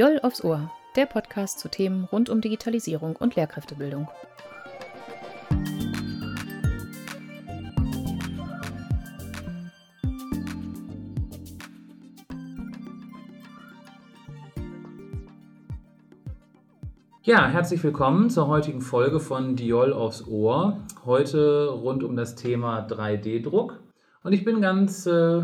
Joll aufs Ohr, der Podcast zu Themen rund um Digitalisierung und Lehrkräftebildung. Ja, herzlich willkommen zur heutigen Folge von Diol aufs Ohr. Heute rund um das Thema 3D-Druck. Und ich bin ganz äh,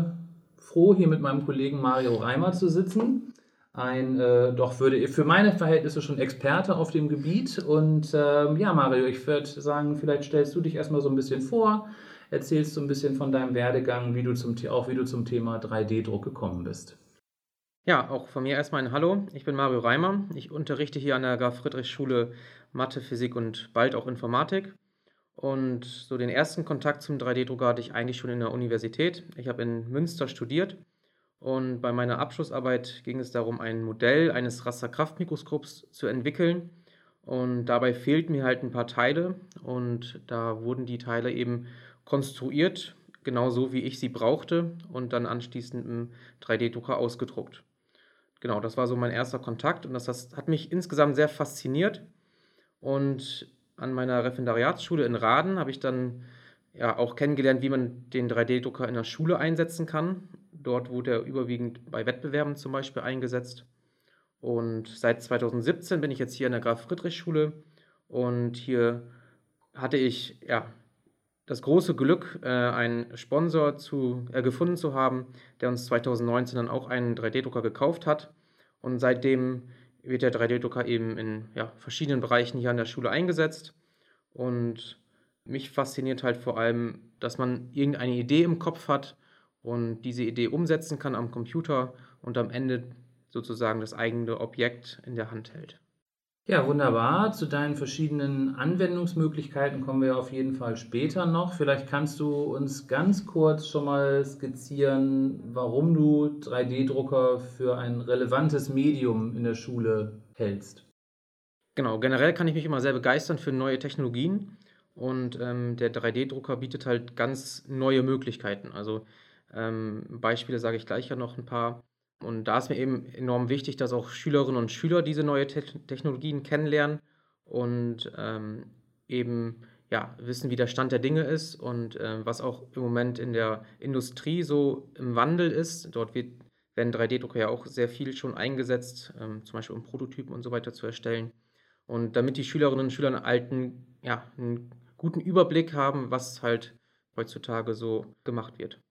froh, hier mit meinem Kollegen Mario Reimer zu sitzen ein, äh, doch würde für meine Verhältnisse schon Experte auf dem Gebiet. Und ähm, ja, Mario, ich würde sagen, vielleicht stellst du dich erstmal so ein bisschen vor, erzählst so ein bisschen von deinem Werdegang, wie du zum, auch wie du zum Thema 3D-Druck gekommen bist. Ja, auch von mir erstmal ein Hallo. Ich bin Mario Reimer. Ich unterrichte hier an der Graf-Friedrich-Schule Mathe, Physik und bald auch Informatik. Und so den ersten Kontakt zum 3D-Drucker hatte ich eigentlich schon in der Universität. Ich habe in Münster studiert und bei meiner Abschlussarbeit ging es darum, ein Modell eines Rasterkraftmikroskops zu entwickeln. Und dabei fehlten mir halt ein paar Teile und da wurden die Teile eben konstruiert, genauso wie ich sie brauchte und dann anschließend im 3D-Drucker ausgedruckt. Genau, das war so mein erster Kontakt und das hat mich insgesamt sehr fasziniert. Und an meiner Referendariatsschule in Raden habe ich dann ja auch kennengelernt, wie man den 3D-Drucker in der Schule einsetzen kann. Dort wurde er überwiegend bei Wettbewerben zum Beispiel eingesetzt. Und seit 2017 bin ich jetzt hier in der Graf-Friedrich-Schule und hier hatte ich ja, das große Glück, äh, einen Sponsor zu, äh, gefunden zu haben, der uns 2019 dann auch einen 3D-Drucker gekauft hat. Und seitdem wird der 3D-Drucker eben in ja, verschiedenen Bereichen hier an der Schule eingesetzt. Und mich fasziniert halt vor allem, dass man irgendeine Idee im Kopf hat und diese Idee umsetzen kann am Computer und am Ende sozusagen das eigene Objekt in der Hand hält. Ja, wunderbar. Zu deinen verschiedenen Anwendungsmöglichkeiten kommen wir auf jeden Fall später noch. Vielleicht kannst du uns ganz kurz schon mal skizzieren, warum du 3D-Drucker für ein relevantes Medium in der Schule hältst. Genau, generell kann ich mich immer sehr begeistern für neue Technologien und ähm, der 3D-Drucker bietet halt ganz neue Möglichkeiten. Also ähm, Beispiele sage ich gleich ja noch ein paar. Und da ist mir eben enorm wichtig, dass auch Schülerinnen und Schüler diese neue Te Technologien kennenlernen und ähm, eben ja, wissen, wie der Stand der Dinge ist und äh, was auch im Moment in der Industrie so im Wandel ist. Dort wird, werden 3D-Drucker ja auch sehr viel schon eingesetzt, ähm, zum Beispiel um Prototypen und so weiter zu erstellen. Und damit die Schülerinnen und Schüler einen alten, ja, einen guten Überblick haben, was halt heutzutage so gemacht wird.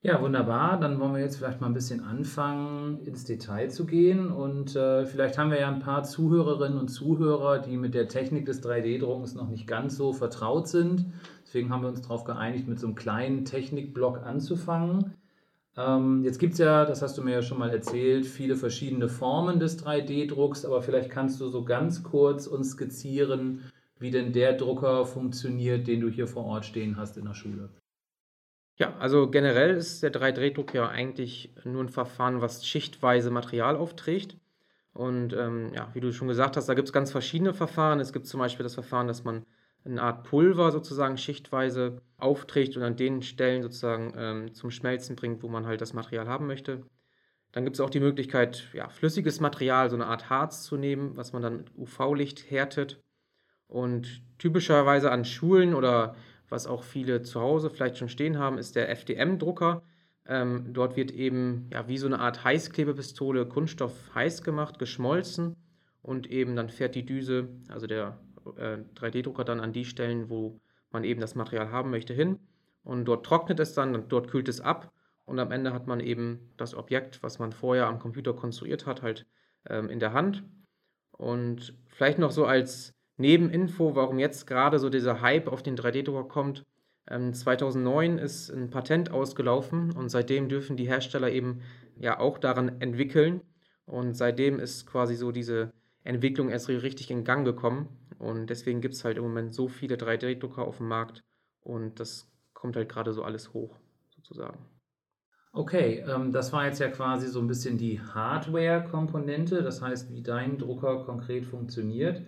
Ja, wunderbar. Dann wollen wir jetzt vielleicht mal ein bisschen anfangen, ins Detail zu gehen. Und äh, vielleicht haben wir ja ein paar Zuhörerinnen und Zuhörer, die mit der Technik des 3D-Druckens noch nicht ganz so vertraut sind. Deswegen haben wir uns darauf geeinigt, mit so einem kleinen Technikblock anzufangen. Ähm, jetzt gibt es ja, das hast du mir ja schon mal erzählt, viele verschiedene Formen des 3D-Drucks, aber vielleicht kannst du so ganz kurz uns skizzieren, wie denn der Drucker funktioniert, den du hier vor Ort stehen hast in der Schule. Ja, also generell ist der 3D-Druck ja eigentlich nur ein Verfahren, was schichtweise Material aufträgt. Und ähm, ja, wie du schon gesagt hast, da gibt es ganz verschiedene Verfahren. Es gibt zum Beispiel das Verfahren, dass man eine Art Pulver sozusagen schichtweise aufträgt und an den Stellen sozusagen ähm, zum Schmelzen bringt, wo man halt das Material haben möchte. Dann gibt es auch die Möglichkeit, ja, flüssiges Material, so eine Art Harz zu nehmen, was man dann mit UV-Licht härtet. Und typischerweise an Schulen oder was auch viele zu Hause vielleicht schon stehen haben, ist der FDM-Drucker. Ähm, dort wird eben ja, wie so eine Art Heißklebepistole Kunststoff heiß gemacht, geschmolzen und eben dann fährt die Düse, also der äh, 3D-Drucker dann an die Stellen, wo man eben das Material haben möchte, hin. Und dort trocknet es dann, dort kühlt es ab und am Ende hat man eben das Objekt, was man vorher am Computer konstruiert hat, halt ähm, in der Hand. Und vielleicht noch so als Nebeninfo, warum jetzt gerade so dieser Hype auf den 3D-Drucker kommt. Ähm, 2009 ist ein Patent ausgelaufen und seitdem dürfen die Hersteller eben ja auch daran entwickeln. Und seitdem ist quasi so diese Entwicklung erst richtig in Gang gekommen. Und deswegen gibt es halt im Moment so viele 3D-Drucker auf dem Markt und das kommt halt gerade so alles hoch, sozusagen. Okay, ähm, das war jetzt ja quasi so ein bisschen die Hardware-Komponente, das heißt, wie dein Drucker konkret funktioniert.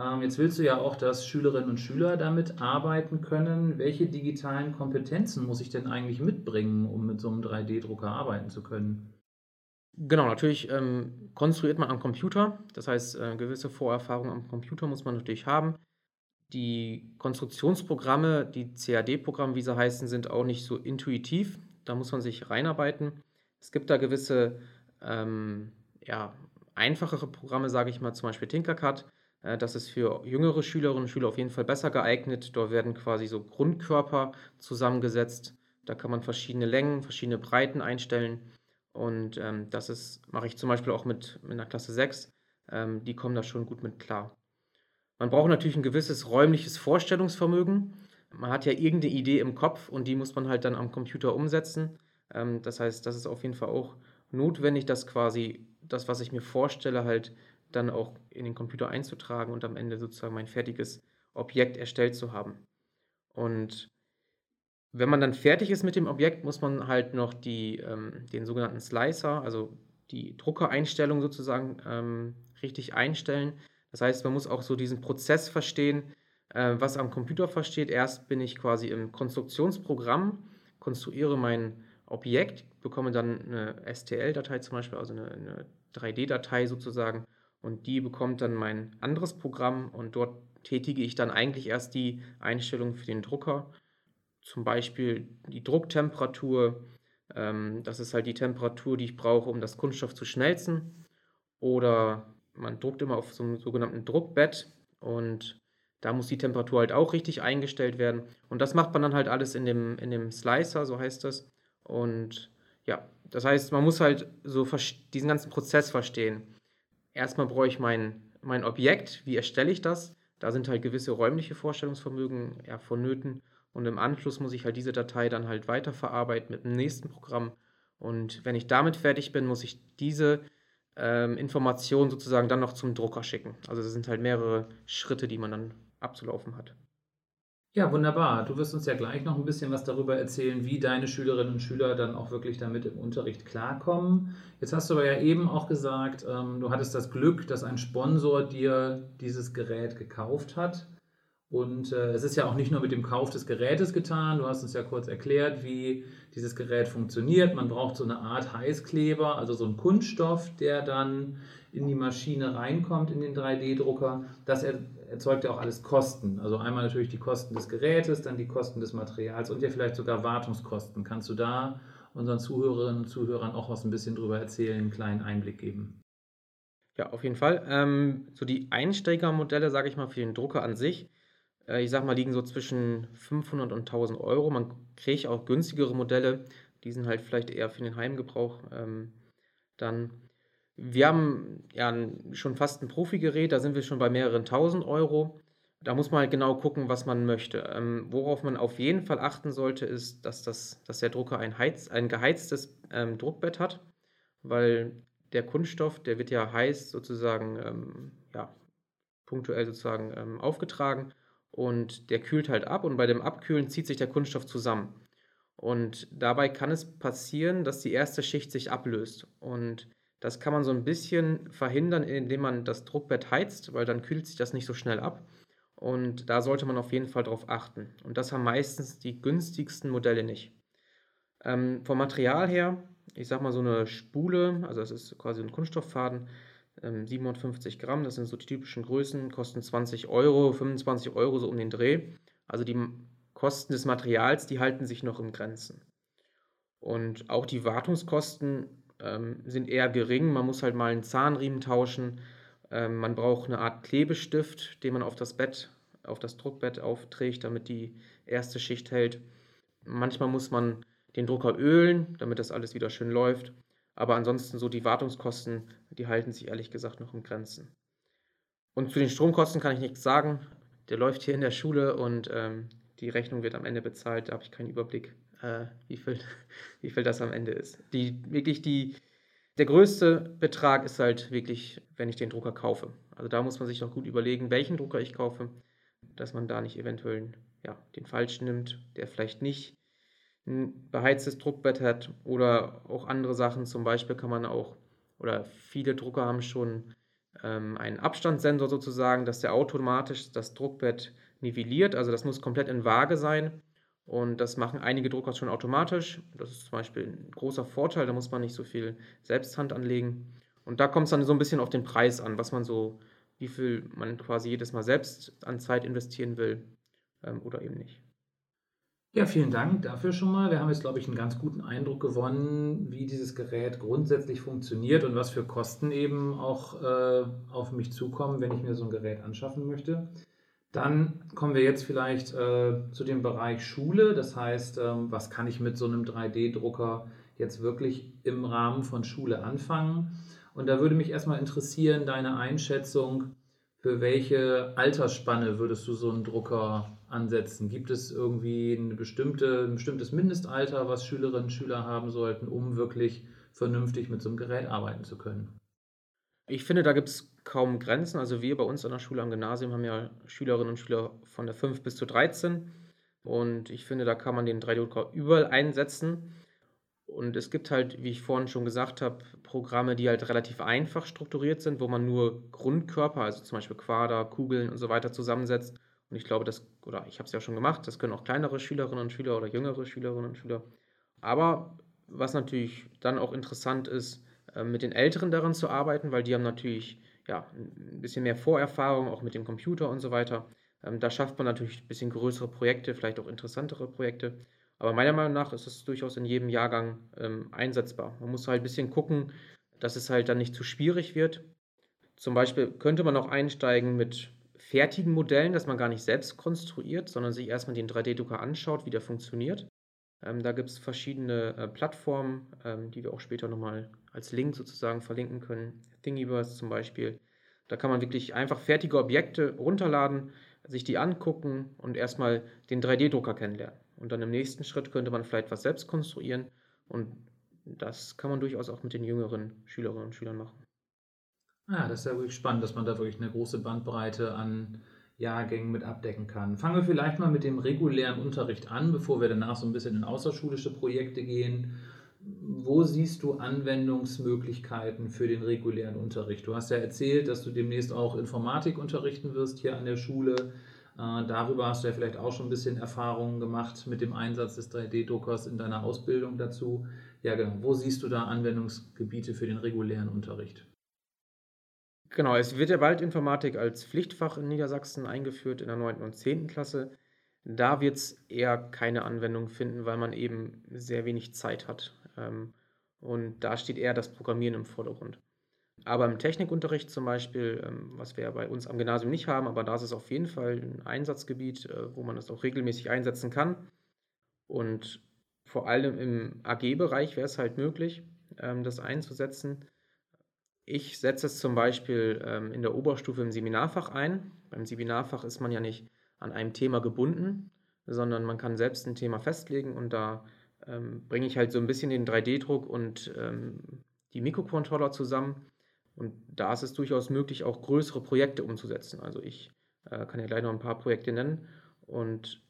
Ähm, jetzt willst du ja auch, dass Schülerinnen und Schüler damit arbeiten können. Welche digitalen Kompetenzen muss ich denn eigentlich mitbringen, um mit so einem 3D-Drucker arbeiten zu können? Genau, natürlich ähm, konstruiert man am Computer. Das heißt, äh, gewisse Vorerfahrungen am Computer muss man natürlich haben. Die Konstruktionsprogramme, die CAD-Programme, wie sie heißen, sind auch nicht so intuitiv. Da muss man sich reinarbeiten. Es gibt da gewisse ähm, ja, einfachere Programme, sage ich mal, zum Beispiel Tinkercad. Äh, das ist für jüngere Schülerinnen und Schüler auf jeden Fall besser geeignet. Dort werden quasi so Grundkörper zusammengesetzt. Da kann man verschiedene Längen, verschiedene Breiten einstellen. Und ähm, das ist, mache ich zum Beispiel auch mit, mit einer Klasse 6. Ähm, die kommen da schon gut mit klar. Man braucht natürlich ein gewisses räumliches Vorstellungsvermögen. Man hat ja irgendeine Idee im Kopf und die muss man halt dann am Computer umsetzen. Ähm, das heißt, das ist auf jeden Fall auch notwendig, dass quasi das, was ich mir vorstelle, halt dann auch in den Computer einzutragen und am Ende sozusagen mein fertiges Objekt erstellt zu haben. Und wenn man dann fertig ist mit dem Objekt, muss man halt noch die, ähm, den sogenannten Slicer, also die Druckereinstellung sozusagen ähm, richtig einstellen. Das heißt, man muss auch so diesen Prozess verstehen, äh, was am Computer versteht. Erst bin ich quasi im Konstruktionsprogramm, konstruiere mein Objekt, bekomme dann eine STL-Datei zum Beispiel, also eine, eine 3D-Datei sozusagen, und die bekommt dann mein anderes Programm und dort tätige ich dann eigentlich erst die Einstellung für den Drucker. Zum Beispiel die Drucktemperatur, ähm, das ist halt die Temperatur, die ich brauche, um das Kunststoff zu schmelzen. Oder man druckt immer auf so einem sogenannten Druckbett und da muss die Temperatur halt auch richtig eingestellt werden. Und das macht man dann halt alles in dem, in dem Slicer, so heißt das. Und ja, das heißt, man muss halt so diesen ganzen Prozess verstehen. Erstmal brauche ich mein, mein Objekt, wie erstelle ich das? Da sind halt gewisse räumliche Vorstellungsvermögen ja, vonnöten. Und im Anschluss muss ich halt diese Datei dann halt weiterverarbeiten mit dem nächsten Programm. Und wenn ich damit fertig bin, muss ich diese ähm, Informationen sozusagen dann noch zum Drucker schicken. Also das sind halt mehrere Schritte, die man dann abzulaufen hat. Ja, wunderbar. Du wirst uns ja gleich noch ein bisschen was darüber erzählen, wie deine Schülerinnen und Schüler dann auch wirklich damit im Unterricht klarkommen. Jetzt hast du aber ja eben auch gesagt, ähm, du hattest das Glück, dass ein Sponsor dir dieses Gerät gekauft hat. Und äh, es ist ja auch nicht nur mit dem Kauf des Gerätes getan. Du hast uns ja kurz erklärt, wie dieses Gerät funktioniert. Man braucht so eine Art Heißkleber, also so einen Kunststoff, der dann in die Maschine reinkommt, in den 3D-Drucker. Das erzeugt ja auch alles Kosten. Also einmal natürlich die Kosten des Gerätes, dann die Kosten des Materials und ja vielleicht sogar Wartungskosten. Kannst du da unseren Zuhörerinnen und Zuhörern auch was ein bisschen drüber erzählen, einen kleinen Einblick geben? Ja, auf jeden Fall. Ähm, so die Einsteigermodelle, sage ich mal, für den Drucker an sich, äh, ich sag mal, liegen so zwischen 500 und 1000 Euro. Man kriegt auch günstigere Modelle, die sind halt vielleicht eher für den Heimgebrauch ähm, dann wir haben ja schon fast ein Profi-Gerät, da sind wir schon bei mehreren tausend Euro. Da muss man halt genau gucken, was man möchte. Ähm, worauf man auf jeden Fall achten sollte, ist, dass, das, dass der Drucker ein, Heiz, ein geheiztes ähm, Druckbett hat, weil der Kunststoff, der wird ja heiß sozusagen, ähm, ja, punktuell sozusagen ähm, aufgetragen und der kühlt halt ab und bei dem Abkühlen zieht sich der Kunststoff zusammen. Und dabei kann es passieren, dass die erste Schicht sich ablöst und das kann man so ein bisschen verhindern, indem man das Druckbett heizt, weil dann kühlt sich das nicht so schnell ab. Und da sollte man auf jeden Fall darauf achten. Und das haben meistens die günstigsten Modelle nicht. Ähm, vom Material her, ich sag mal so eine Spule, also das ist quasi ein Kunststofffaden, ähm, 750 Gramm, das sind so die typischen Größen, kosten 20 Euro, 25 Euro so um den Dreh. Also die Kosten des Materials, die halten sich noch in Grenzen. Und auch die Wartungskosten ähm, sind eher gering. Man muss halt mal einen Zahnriemen tauschen. Ähm, man braucht eine Art Klebestift, den man auf das Bett, auf das Druckbett aufträgt, damit die erste Schicht hält. Manchmal muss man den Drucker ölen, damit das alles wieder schön läuft. Aber ansonsten so die Wartungskosten, die halten sich ehrlich gesagt noch in Grenzen. Und zu den Stromkosten kann ich nichts sagen. Der läuft hier in der Schule und ähm, die Rechnung wird am Ende bezahlt. Da habe ich keinen Überblick äh, wie, viel, wie viel das am Ende ist. Die, wirklich die, der größte Betrag ist halt wirklich, wenn ich den Drucker kaufe. Also da muss man sich noch gut überlegen, welchen Drucker ich kaufe, dass man da nicht eventuell ja, den falschen nimmt, der vielleicht nicht ein beheiztes Druckbett hat oder auch andere Sachen. Zum Beispiel kann man auch, oder viele Drucker haben schon ähm, einen Abstandssensor sozusagen, dass der automatisch das Druckbett nivelliert. Also das muss komplett in Waage sein. Und das machen einige Drucker schon automatisch. Das ist zum Beispiel ein großer Vorteil, da muss man nicht so viel Selbsthand anlegen. Und da kommt es dann so ein bisschen auf den Preis an, was man so, wie viel man quasi jedes Mal selbst an Zeit investieren will ähm, oder eben nicht. Ja, vielen Dank dafür schon mal. Wir haben jetzt, glaube ich, einen ganz guten Eindruck gewonnen, wie dieses Gerät grundsätzlich funktioniert und was für Kosten eben auch äh, auf mich zukommen, wenn ich mir so ein Gerät anschaffen möchte. Dann kommen wir jetzt vielleicht äh, zu dem Bereich Schule. Das heißt, ähm, was kann ich mit so einem 3D-Drucker jetzt wirklich im Rahmen von Schule anfangen? Und da würde mich erstmal interessieren, deine Einschätzung, für welche Altersspanne würdest du so einen Drucker ansetzen? Gibt es irgendwie eine bestimmte, ein bestimmtes Mindestalter, was Schülerinnen und Schüler haben sollten, um wirklich vernünftig mit so einem Gerät arbeiten zu können? Ich finde, da gibt es kaum Grenzen. Also wir bei uns an der Schule am Gymnasium haben ja Schülerinnen und Schüler von der 5 bis zu 13. Und ich finde, da kann man den 3D-Drucker überall einsetzen. Und es gibt halt, wie ich vorhin schon gesagt habe, Programme, die halt relativ einfach strukturiert sind, wo man nur Grundkörper, also zum Beispiel Quader, Kugeln und so weiter zusammensetzt. Und ich glaube, das, oder ich habe es ja schon gemacht, das können auch kleinere Schülerinnen und Schüler oder jüngere Schülerinnen und Schüler. Aber was natürlich dann auch interessant ist, äh, mit den Älteren daran zu arbeiten, weil die haben natürlich ja, ein bisschen mehr Vorerfahrung, auch mit dem Computer und so weiter. Ähm, da schafft man natürlich ein bisschen größere Projekte, vielleicht auch interessantere Projekte. Aber meiner Meinung nach ist es durchaus in jedem Jahrgang ähm, einsetzbar. Man muss halt ein bisschen gucken, dass es halt dann nicht zu schwierig wird. Zum Beispiel könnte man auch einsteigen mit fertigen Modellen, dass man gar nicht selbst konstruiert, sondern sich erstmal den 3D-Drucker anschaut, wie der funktioniert. Ähm, da gibt es verschiedene äh, Plattformen, ähm, die wir auch später nochmal als Link sozusagen verlinken können. Thingiverse zum Beispiel. Da kann man wirklich einfach fertige Objekte runterladen, sich die angucken und erstmal den 3D-Drucker kennenlernen. Und dann im nächsten Schritt könnte man vielleicht was selbst konstruieren und das kann man durchaus auch mit den jüngeren Schülerinnen und Schülern machen. Ah, das ist ja wirklich spannend, dass man da wirklich eine große Bandbreite an Jahrgängen mit abdecken kann. Fangen wir vielleicht mal mit dem regulären Unterricht an, bevor wir danach so ein bisschen in außerschulische Projekte gehen. Wo siehst du Anwendungsmöglichkeiten für den regulären Unterricht? Du hast ja erzählt, dass du demnächst auch Informatik unterrichten wirst hier an der Schule. Äh, darüber hast du ja vielleicht auch schon ein bisschen Erfahrungen gemacht mit dem Einsatz des 3D-Druckers in deiner Ausbildung dazu. Ja, genau. Wo siehst du da Anwendungsgebiete für den regulären Unterricht? Genau, es wird ja bald Informatik als Pflichtfach in Niedersachsen eingeführt in der 9. und 10. Klasse. Da wird es eher keine Anwendung finden, weil man eben sehr wenig Zeit hat. Ähm, und da steht eher das Programmieren im Vordergrund. Aber im Technikunterricht zum Beispiel, ähm, was wir ja bei uns am Gymnasium nicht haben, aber da ist es auf jeden Fall ein Einsatzgebiet, äh, wo man das auch regelmäßig einsetzen kann. Und vor allem im AG-Bereich wäre es halt möglich, ähm, das einzusetzen. Ich setze es zum Beispiel in der Oberstufe im Seminarfach ein. Beim Seminarfach ist man ja nicht an einem Thema gebunden, sondern man kann selbst ein Thema festlegen und da bringe ich halt so ein bisschen den 3D-Druck und die Mikrocontroller zusammen und da ist es durchaus möglich, auch größere Projekte umzusetzen. Also ich äh, kann ja gleich noch ein paar Projekte nennen. Und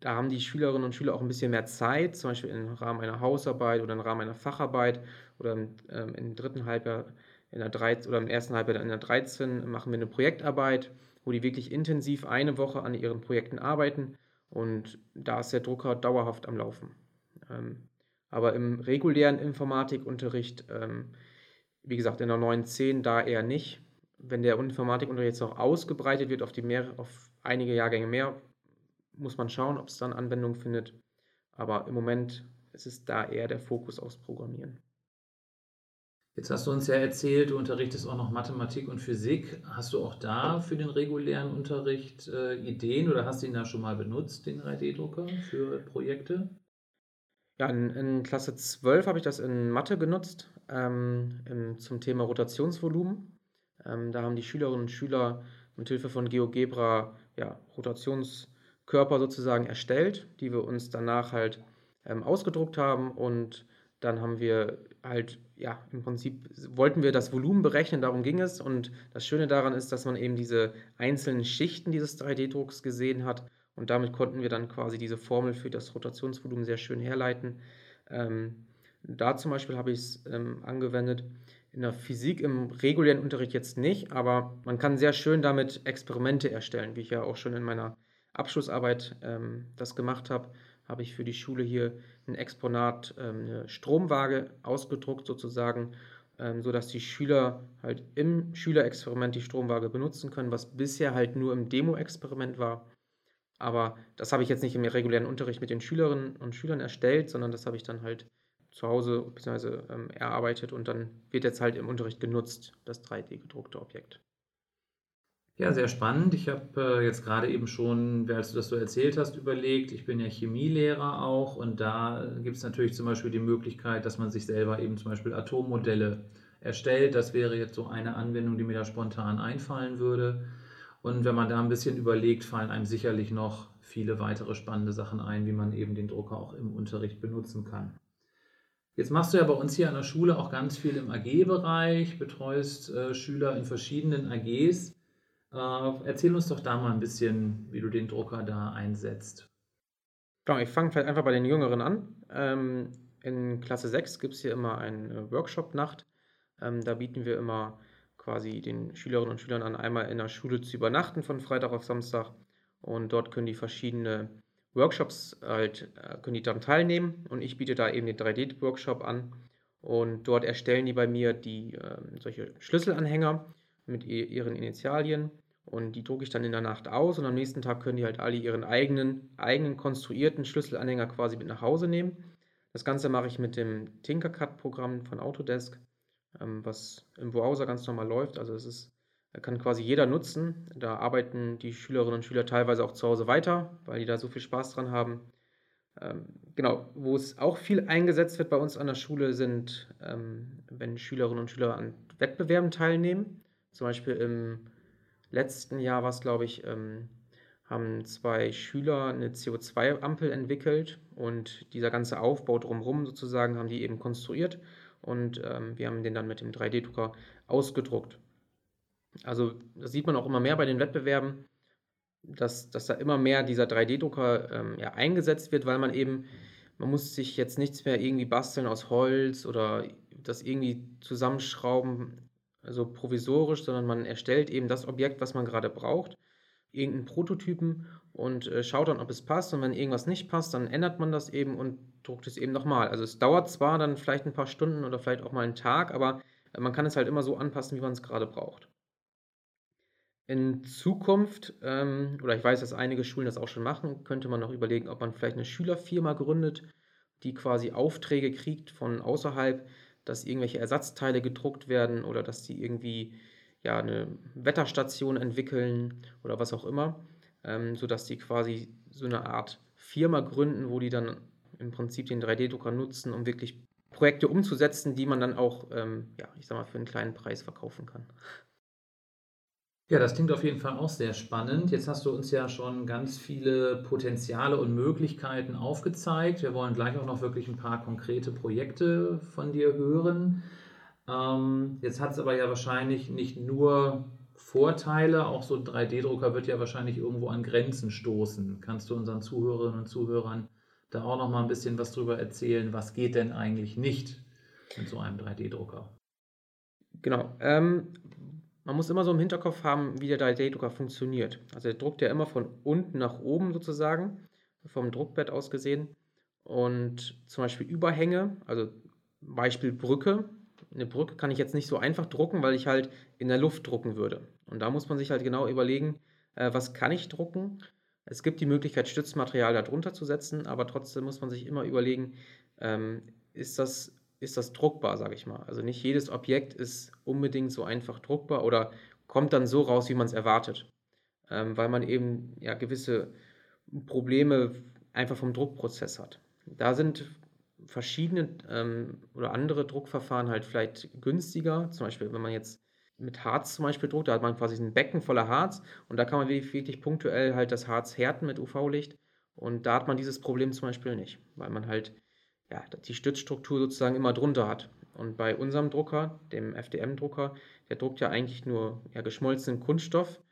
da haben die Schülerinnen und Schüler auch ein bisschen mehr Zeit, zum Beispiel im Rahmen einer Hausarbeit oder im Rahmen einer Facharbeit oder im, ähm, im dritten Halbjahr in der 13, oder im ersten Halbjahr in der 13 machen wir eine Projektarbeit, wo die wirklich intensiv eine Woche an ihren Projekten arbeiten und da ist der Drucker dauerhaft am Laufen. Ähm, aber im regulären Informatikunterricht ähm, wie gesagt, in der 9.10 da eher nicht. Wenn der Informatikunterricht jetzt noch ausgebreitet wird auf, die mehr, auf einige Jahrgänge mehr, muss man schauen, ob es dann Anwendung findet. Aber im Moment ist es da eher der Fokus aufs Programmieren. Jetzt hast du uns ja erzählt, du unterrichtest auch noch Mathematik und Physik. Hast du auch da für den regulären Unterricht äh, Ideen oder hast du ihn da schon mal benutzt, den 3D-Drucker für Projekte? Ja, in, in Klasse 12 habe ich das in Mathe genutzt ähm, im, zum Thema Rotationsvolumen. Ähm, da haben die Schülerinnen und Schüler mit Hilfe von GeoGebra ja, Rotationskörper sozusagen erstellt, die wir uns danach halt ähm, ausgedruckt haben und dann haben wir halt, ja, im Prinzip wollten wir das Volumen berechnen, darum ging es. Und das Schöne daran ist, dass man eben diese einzelnen Schichten dieses 3D-Drucks gesehen hat. Und damit konnten wir dann quasi diese Formel für das Rotationsvolumen sehr schön herleiten. Ähm, da zum Beispiel habe ich es ähm, angewendet. In der Physik im regulären Unterricht jetzt nicht, aber man kann sehr schön damit Experimente erstellen, wie ich ja auch schon in meiner Abschlussarbeit ähm, das gemacht habe. habe ich für die Schule hier ein Exponat, ähm, eine Stromwaage ausgedruckt sozusagen, ähm, sodass die Schüler halt im Schülerexperiment die Stromwaage benutzen können, was bisher halt nur im Demo-Experiment war. Aber das habe ich jetzt nicht im regulären Unterricht mit den Schülerinnen und Schülern erstellt, sondern das habe ich dann halt zu Hause bzw. Ähm, erarbeitet und dann wird jetzt halt im Unterricht genutzt, das 3D-gedruckte Objekt. Ja, sehr spannend. Ich habe äh, jetzt gerade eben schon, als du das so erzählt hast, überlegt, ich bin ja Chemielehrer auch und da gibt es natürlich zum Beispiel die Möglichkeit, dass man sich selber eben zum Beispiel Atommodelle erstellt. Das wäre jetzt so eine Anwendung, die mir da spontan einfallen würde. Und wenn man da ein bisschen überlegt, fallen einem sicherlich noch viele weitere spannende Sachen ein, wie man eben den Drucker auch im Unterricht benutzen kann. Jetzt machst du ja bei uns hier an der Schule auch ganz viel im AG-Bereich, betreust äh, Schüler in verschiedenen AGs. Äh, erzähl uns doch da mal ein bisschen, wie du den Drucker da einsetzt. Genau, ich fange vielleicht einfach bei den Jüngeren an. Ähm, in Klasse 6 gibt es hier immer eine Workshop-Nacht. Ähm, da bieten wir immer quasi den Schülerinnen und Schülern an, einmal in der Schule zu übernachten von Freitag auf Samstag. Und dort können die verschiedene Workshops halt, äh, können die daran teilnehmen. Und ich biete da eben den 3D-Workshop an. Und dort erstellen die bei mir die äh, solche Schlüsselanhänger mit ihren Initialien und die drucke ich dann in der Nacht aus und am nächsten Tag können die halt alle ihren eigenen, eigenen konstruierten Schlüsselanhänger quasi mit nach Hause nehmen. Das Ganze mache ich mit dem Tinkercad-Programm von Autodesk, was im Browser ganz normal läuft. Also es ist, kann quasi jeder nutzen. Da arbeiten die Schülerinnen und Schüler teilweise auch zu Hause weiter, weil die da so viel Spaß dran haben. Ähm, genau, wo es auch viel eingesetzt wird bei uns an der Schule sind, ähm, wenn Schülerinnen und Schüler an Wettbewerben teilnehmen. Zum Beispiel im letzten Jahr war es, glaube ich, ähm, haben zwei Schüler eine CO2-Ampel entwickelt und dieser ganze Aufbau drumherum sozusagen haben die eben konstruiert und ähm, wir haben den dann mit dem 3D-Drucker ausgedruckt. Also das sieht man auch immer mehr bei den Wettbewerben, dass, dass da immer mehr dieser 3D-Drucker ähm, ja, eingesetzt wird, weil man eben, man muss sich jetzt nichts mehr irgendwie basteln aus Holz oder das irgendwie zusammenschrauben also provisorisch, sondern man erstellt eben das Objekt, was man gerade braucht, irgendeinen Prototypen und äh, schaut dann, ob es passt. Und wenn irgendwas nicht passt, dann ändert man das eben und druckt es eben nochmal. Also es dauert zwar dann vielleicht ein paar Stunden oder vielleicht auch mal einen Tag, aber äh, man kann es halt immer so anpassen, wie man es gerade braucht. In Zukunft, ähm, oder ich weiß, dass einige Schulen das auch schon machen, könnte man noch überlegen, ob man vielleicht eine Schülerfirma gründet, die quasi Aufträge kriegt von außerhalb, dass irgendwelche Ersatzteile gedruckt werden oder dass die irgendwie ja, eine Wetterstation entwickeln oder was auch immer, ähm, sodass die quasi so eine Art Firma gründen, wo die dann im Prinzip den 3D-Drucker nutzen, um wirklich Projekte umzusetzen, die man dann auch, ähm, ja, ich sag mal, für einen kleinen Preis verkaufen kann. Ja, das klingt auf jeden Fall auch sehr spannend. Jetzt hast du uns ja schon ganz viele Potenziale und Möglichkeiten aufgezeigt. Wir wollen gleich auch noch wirklich ein paar konkrete Projekte von dir hören. Ähm, jetzt hat es aber ja wahrscheinlich nicht nur Vorteile, auch so ein 3D-Drucker wird ja wahrscheinlich irgendwo an Grenzen stoßen. Kannst du unseren Zuhörerinnen und Zuhörern da auch noch mal ein bisschen was drüber erzählen? Was geht denn eigentlich nicht mit so einem 3D-Drucker? Genau. Ähm, man muss immer so im Hinterkopf haben, wie der 3D-Drucker funktioniert. Also der druckt ja immer von unten nach oben sozusagen, vom Druckbett aus gesehen. Und zum Beispiel Überhänge, also Beispiel Brücke. Eine Brücke kann ich jetzt nicht so einfach drucken, weil ich halt in der Luft drucken würde. Und da muss man sich halt genau überlegen, äh, was kann ich drucken. Es gibt die Möglichkeit, Stützmaterial darunter zu setzen, aber trotzdem muss man sich immer überlegen, ähm, ist das ist das druckbar, sage ich mal. Also nicht jedes Objekt ist unbedingt so einfach druckbar oder kommt dann so raus, wie man es erwartet, ähm, weil man eben ja gewisse Probleme einfach vom Druckprozess hat. Da sind verschiedene ähm, oder andere Druckverfahren halt vielleicht günstiger. Zum Beispiel, wenn man jetzt mit Harz zum Beispiel druckt, da hat man quasi ein Becken voller Harz und da kann man wirklich punktuell halt das Harz härten mit UV-Licht und da hat man dieses Problem zum Beispiel nicht, weil man halt ja, die Stützstruktur sozusagen immer drunter hat. Und bei unserem Drucker, dem FDM-Drucker, der druckt ja eigentlich nur ja, geschmolzenen Kunststoff.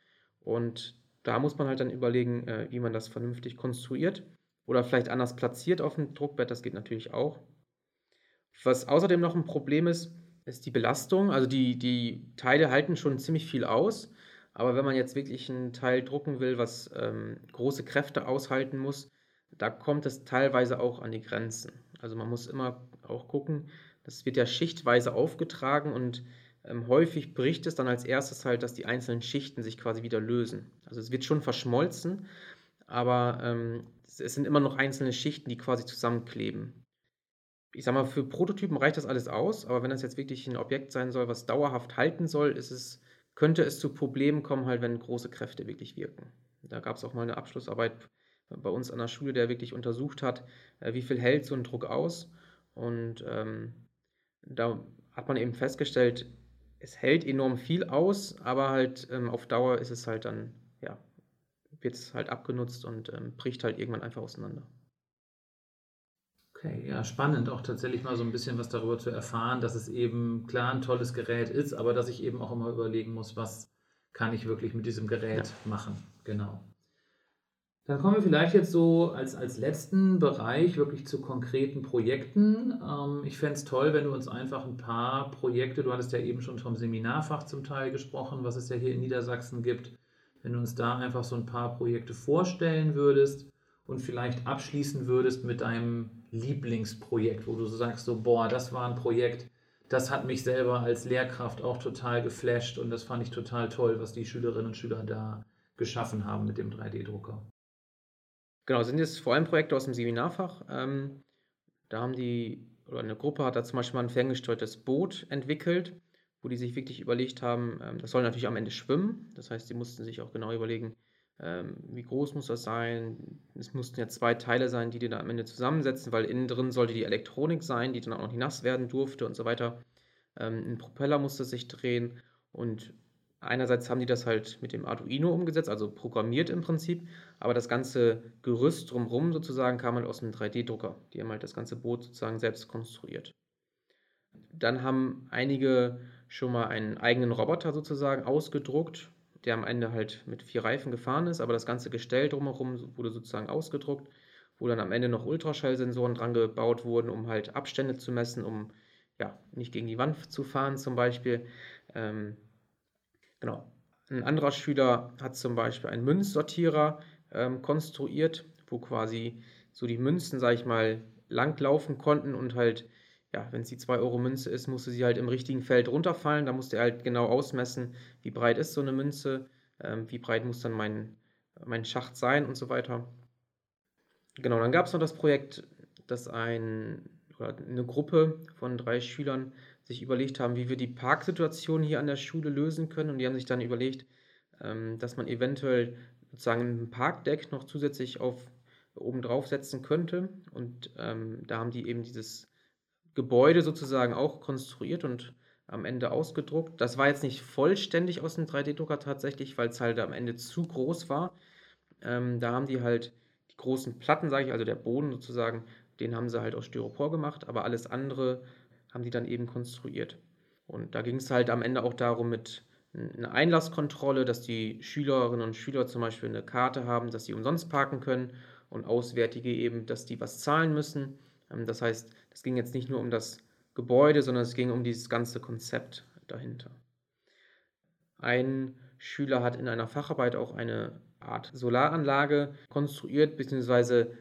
Und da muss man halt dann überlegen, äh, wie man das vernünftig konstruiert oder vielleicht anders platziert auf dem Druckbett. Das geht natürlich auch. Was außerdem noch ein Problem ist, ist die Belastung. Also die, die Teile halten schon ziemlich viel aus. Aber wenn man jetzt wirklich ein Teil drucken will, was ähm, große Kräfte aushalten muss, da kommt es teilweise auch an die Grenzen. Also man muss immer auch gucken, das wird ja schichtweise aufgetragen und ähm, häufig bricht es dann als erstes halt, dass die einzelnen Schichten sich quasi wieder lösen. Also es wird schon verschmolzen, aber ähm, es sind immer noch einzelne Schichten, die quasi zusammenkleben. Ich sag mal, für Prototypen reicht das alles aus, aber wenn das jetzt wirklich ein Objekt sein soll, was dauerhaft halten soll, ist es, könnte es zu Problemen kommen, halt, wenn große Kräfte wirklich wirken. Da gab es auch mal eine Abschlussarbeit bei uns an der Schule, der wirklich untersucht hat, äh, wie viel hält so ein Druck aus. Und ähm, da hat man eben festgestellt, es hält enorm viel aus, aber halt ähm, auf Dauer ist es halt dann, ja, wird es halt abgenutzt und ähm, bricht halt irgendwann einfach auseinander. Okay, ja, spannend auch tatsächlich mal so ein bisschen was darüber zu erfahren, dass es eben klar ein tolles Gerät ist, aber dass ich eben auch immer überlegen muss, was kann ich wirklich mit diesem Gerät ja. machen. Genau. Dann kommen wir vielleicht jetzt so als, als letzten Bereich wirklich zu konkreten Projekten. Ähm, ich fände es toll, wenn du uns einfach ein paar Projekte, du hattest ja eben schon vom Seminarfach zum Teil gesprochen, was es ja hier in Niedersachsen gibt, wenn du uns da einfach so ein paar Projekte vorstellen würdest und vielleicht abschließen würdest mit deinem Lieblingsprojekt, wo du so sagst, so, boah, das war ein Projekt, das hat mich selber als Lehrkraft auch total geflasht und das fand ich total toll, was die Schülerinnen und Schüler da geschaffen haben mit dem 3D-Drucker. Genau, sind jetzt vor allem Projekte aus dem Seminarfach. Ähm, da haben die, oder eine Gruppe hat da zum Beispiel mal ein ferngesteuertes Boot entwickelt, wo die sich wirklich überlegt haben, ähm, das soll natürlich am Ende schwimmen. Das heißt, sie mussten sich auch genau überlegen, ähm, wie groß muss das sein. Es mussten ja zwei Teile sein, die die da am Ende zusammensetzen, weil innen drin sollte die Elektronik sein, die dann auch noch nicht nass werden durfte und so weiter. Ähm, ein Propeller musste sich drehen und einerseits haben die das halt mit dem Arduino umgesetzt, also programmiert im Prinzip, aber das ganze Gerüst drumherum sozusagen kam halt aus einem 3D-Drucker. Die haben halt das ganze Boot sozusagen selbst konstruiert. Dann haben einige schon mal einen eigenen Roboter sozusagen ausgedruckt, der am Ende halt mit vier Reifen gefahren ist, aber das ganze Gestell drumherum wurde sozusagen ausgedruckt, wo dann am Ende noch Ultraschallsensoren dran gebaut wurden, um halt Abstände zu messen, um ja, nicht gegen die Wand zu fahren zum Beispiel. Ähm, Genau. Ein anderer Schüler hat zum Beispiel einen Münzsortierer ähm, konstruiert, wo quasi so die Münzen, sage ich mal, langlaufen konnten und halt, ja, wenn es die 2-Euro-Münze ist, musste sie halt im richtigen Feld runterfallen. Da musste er halt genau ausmessen, wie breit ist so eine Münze, ähm, wie breit muss dann mein, mein Schacht sein und so weiter. Genau, dann gab es noch das Projekt, dass ein, eine Gruppe von drei Schülern sich überlegt haben, wie wir die Parksituation hier an der Schule lösen können. Und die haben sich dann überlegt, ähm, dass man eventuell sozusagen ein Parkdeck noch zusätzlich auf oben drauf setzen könnte. Und ähm, da haben die eben dieses Gebäude sozusagen auch konstruiert und am Ende ausgedruckt. Das war jetzt nicht vollständig aus dem 3D-Drucker tatsächlich, weil es halt am Ende zu groß war. Ähm, da haben die halt die großen Platten, sage ich, also der Boden sozusagen, den haben sie halt aus Styropor gemacht, aber alles andere haben die dann eben konstruiert. Und da ging es halt am Ende auch darum mit einer Einlasskontrolle, dass die Schülerinnen und Schüler zum Beispiel eine Karte haben, dass sie umsonst parken können und Auswärtige eben, dass die was zahlen müssen. Ähm, das heißt, es ging jetzt nicht nur um das Gebäude, sondern es ging um dieses ganze Konzept dahinter. Ein Schüler hat in einer Facharbeit auch eine Art Solaranlage konstruiert, beziehungsweise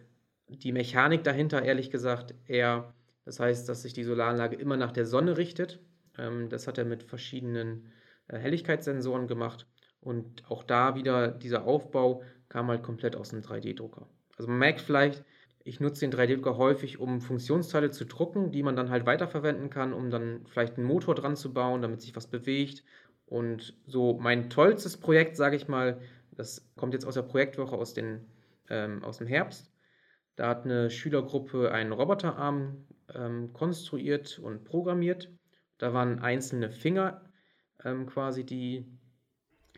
die Mechanik dahinter, ehrlich gesagt, eher das heißt, dass sich die Solaranlage immer nach der Sonne richtet. Ähm, das hat er mit verschiedenen äh, Helligkeitssensoren gemacht. Und auch da wieder dieser Aufbau kam halt komplett aus einem 3D-Drucker. Also man merkt vielleicht, ich nutze den 3D-Drucker häufig, um Funktionsteile zu drucken, die man dann halt weiterverwenden kann, um dann vielleicht einen Motor dran zu bauen, damit sich was bewegt. Und so mein tollstes Projekt, sage ich mal, das kommt jetzt aus der Projektwoche aus, den, ähm, aus dem Herbst. Da hat eine Schülergruppe einen Roboterarm ähm, konstruiert und programmiert. Da waren einzelne Finger ähm, quasi, die,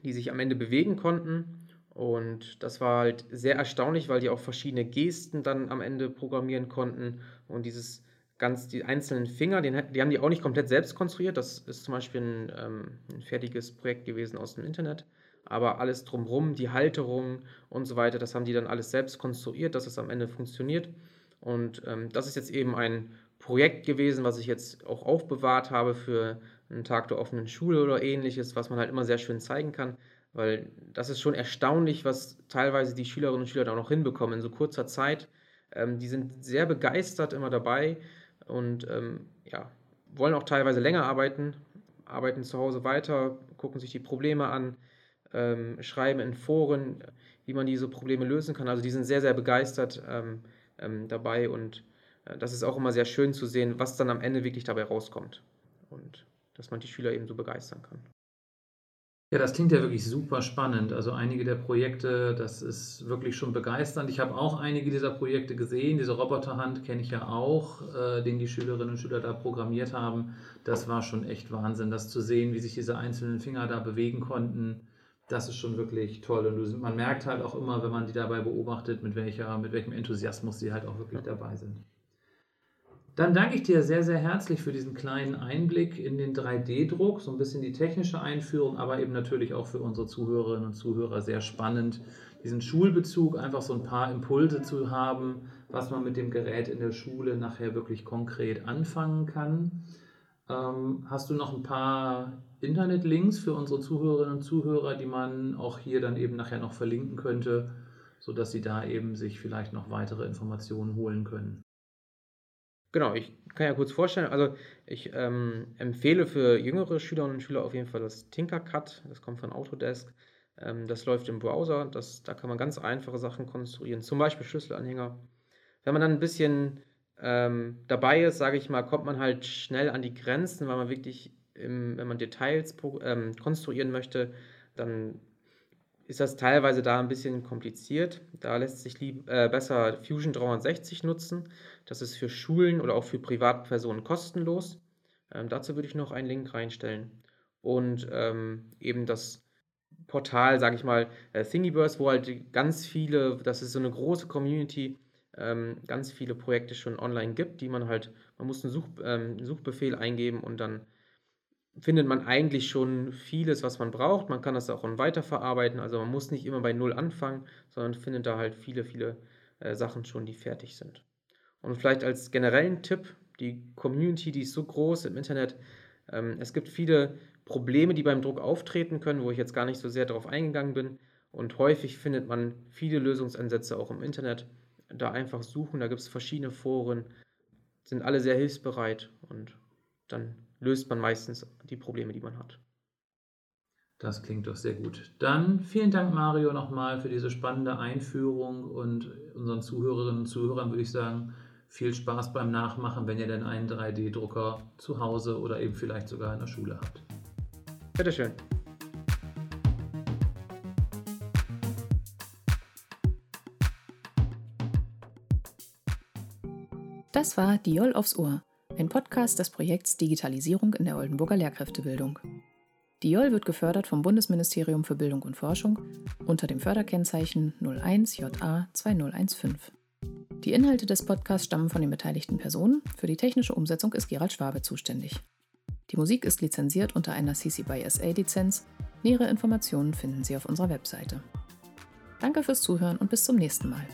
die sich am Ende bewegen konnten. Und das war halt sehr erstaunlich, weil die auch verschiedene Gesten dann am Ende programmieren konnten. Und dieses ganz, die einzelnen Finger, den, die haben die auch nicht komplett selbst konstruiert. Das ist zum Beispiel ein, ähm, ein fertiges Projekt gewesen aus dem Internet. Aber alles drumherum, die Halterung und so weiter, das haben die dann alles selbst konstruiert, dass es am Ende funktioniert. Und ähm, das ist jetzt eben ein Projekt gewesen, was ich jetzt auch aufbewahrt habe für einen Tag der offenen Schule oder ähnliches, was man halt immer sehr schön zeigen kann, weil das ist schon erstaunlich, was teilweise die Schülerinnen und Schüler da noch hinbekommen in so kurzer Zeit. Ähm, die sind sehr begeistert immer dabei und ähm, ja, wollen auch teilweise länger arbeiten, arbeiten zu Hause weiter, gucken sich die Probleme an, ähm, schreiben in Foren, wie man diese Probleme lösen kann. Also die sind sehr, sehr begeistert ähm, ähm, dabei und äh, das ist auch immer sehr schön zu sehen, was dann am Ende wirklich dabei rauskommt und dass man die Schüler eben so begeistern kann. Ja, das klingt ja wirklich super spannend. Also einige der Projekte, das ist wirklich schon begeisternd. Ich habe auch einige dieser Projekte gesehen. Diese Roboterhand kenne ich ja auch, äh, den die Schülerinnen und Schüler da programmiert haben. Das war schon echt Wahnsinn, das zu sehen, wie sich diese einzelnen Finger da bewegen konnten. Das ist schon wirklich toll. Und man merkt halt auch immer, wenn man die dabei beobachtet, mit, welcher, mit welchem Enthusiasmus sie halt auch wirklich dabei sind. Dann danke ich dir sehr, sehr herzlich für diesen kleinen Einblick in den 3D-Druck, so ein bisschen die technische Einführung, aber eben natürlich auch für unsere Zuhörerinnen und Zuhörer sehr spannend, diesen Schulbezug, einfach so ein paar Impulse zu haben, was man mit dem Gerät in der Schule nachher wirklich konkret anfangen kann. Ähm, hast du noch ein paar Internetlinks für unsere Zuhörerinnen und Zuhörer, die man auch hier dann eben nachher noch verlinken könnte, sodass sie da eben sich vielleicht noch weitere Informationen holen können? Genau, ich kann ja kurz vorstellen, also ich ähm, empfehle für jüngere Schülerinnen und Schüler auf jeden Fall das Tinkercad, das kommt von Autodesk. Ähm, das läuft im Browser, das, da kann man ganz einfache Sachen konstruieren, zum Beispiel Schlüsselanhänger. Wenn man dann ein bisschen ähm, dabei ist, sage ich mal, kommt man halt schnell an die Grenzen, weil man wirklich, im, wenn man Details ähm, konstruieren möchte, dann ist das teilweise da ein bisschen kompliziert. Da lässt sich lieb, äh, besser Fusion 360 nutzen. Das ist für Schulen oder auch für Privatpersonen kostenlos. Ähm, dazu würde ich noch einen Link reinstellen. Und ähm, eben das Portal, sage ich mal, äh, Thingiverse, wo halt ganz viele, das ist so eine große Community, ähm, ganz viele Projekte schon online gibt, die man halt, man muss einen Such, ähm, Suchbefehl eingeben und dann findet man eigentlich schon vieles, was man braucht. Man kann das auch weiterverarbeiten. Also man muss nicht immer bei Null anfangen, sondern findet da halt viele, viele äh, Sachen schon, die fertig sind. Und vielleicht als generellen Tipp, die Community, die ist so groß im Internet. Ähm, es gibt viele Probleme, die beim Druck auftreten können, wo ich jetzt gar nicht so sehr darauf eingegangen bin. Und häufig findet man viele Lösungsansätze auch im Internet. Da einfach suchen, da gibt es verschiedene Foren, sind alle sehr hilfsbereit und dann löst man meistens die Probleme, die man hat. Das klingt doch sehr gut. Dann vielen Dank, Mario, nochmal für diese spannende Einführung und unseren Zuhörerinnen und Zuhörern würde ich sagen, viel Spaß beim Nachmachen, wenn ihr denn einen 3D-Drucker zu Hause oder eben vielleicht sogar in der Schule habt. Bitteschön. Das war Diol aufs Ohr ein Podcast des Projekts Digitalisierung in der Oldenburger Lehrkräftebildung. DIOL wird gefördert vom Bundesministerium für Bildung und Forschung unter dem Förderkennzeichen 01JA 2015. Die Inhalte des Podcasts stammen von den beteiligten Personen. Für die technische Umsetzung ist Gerald Schwabe zuständig. Die Musik ist lizenziert unter einer CC by SA Lizenz. Nähere Informationen finden Sie auf unserer Webseite. Danke fürs Zuhören und bis zum nächsten Mal.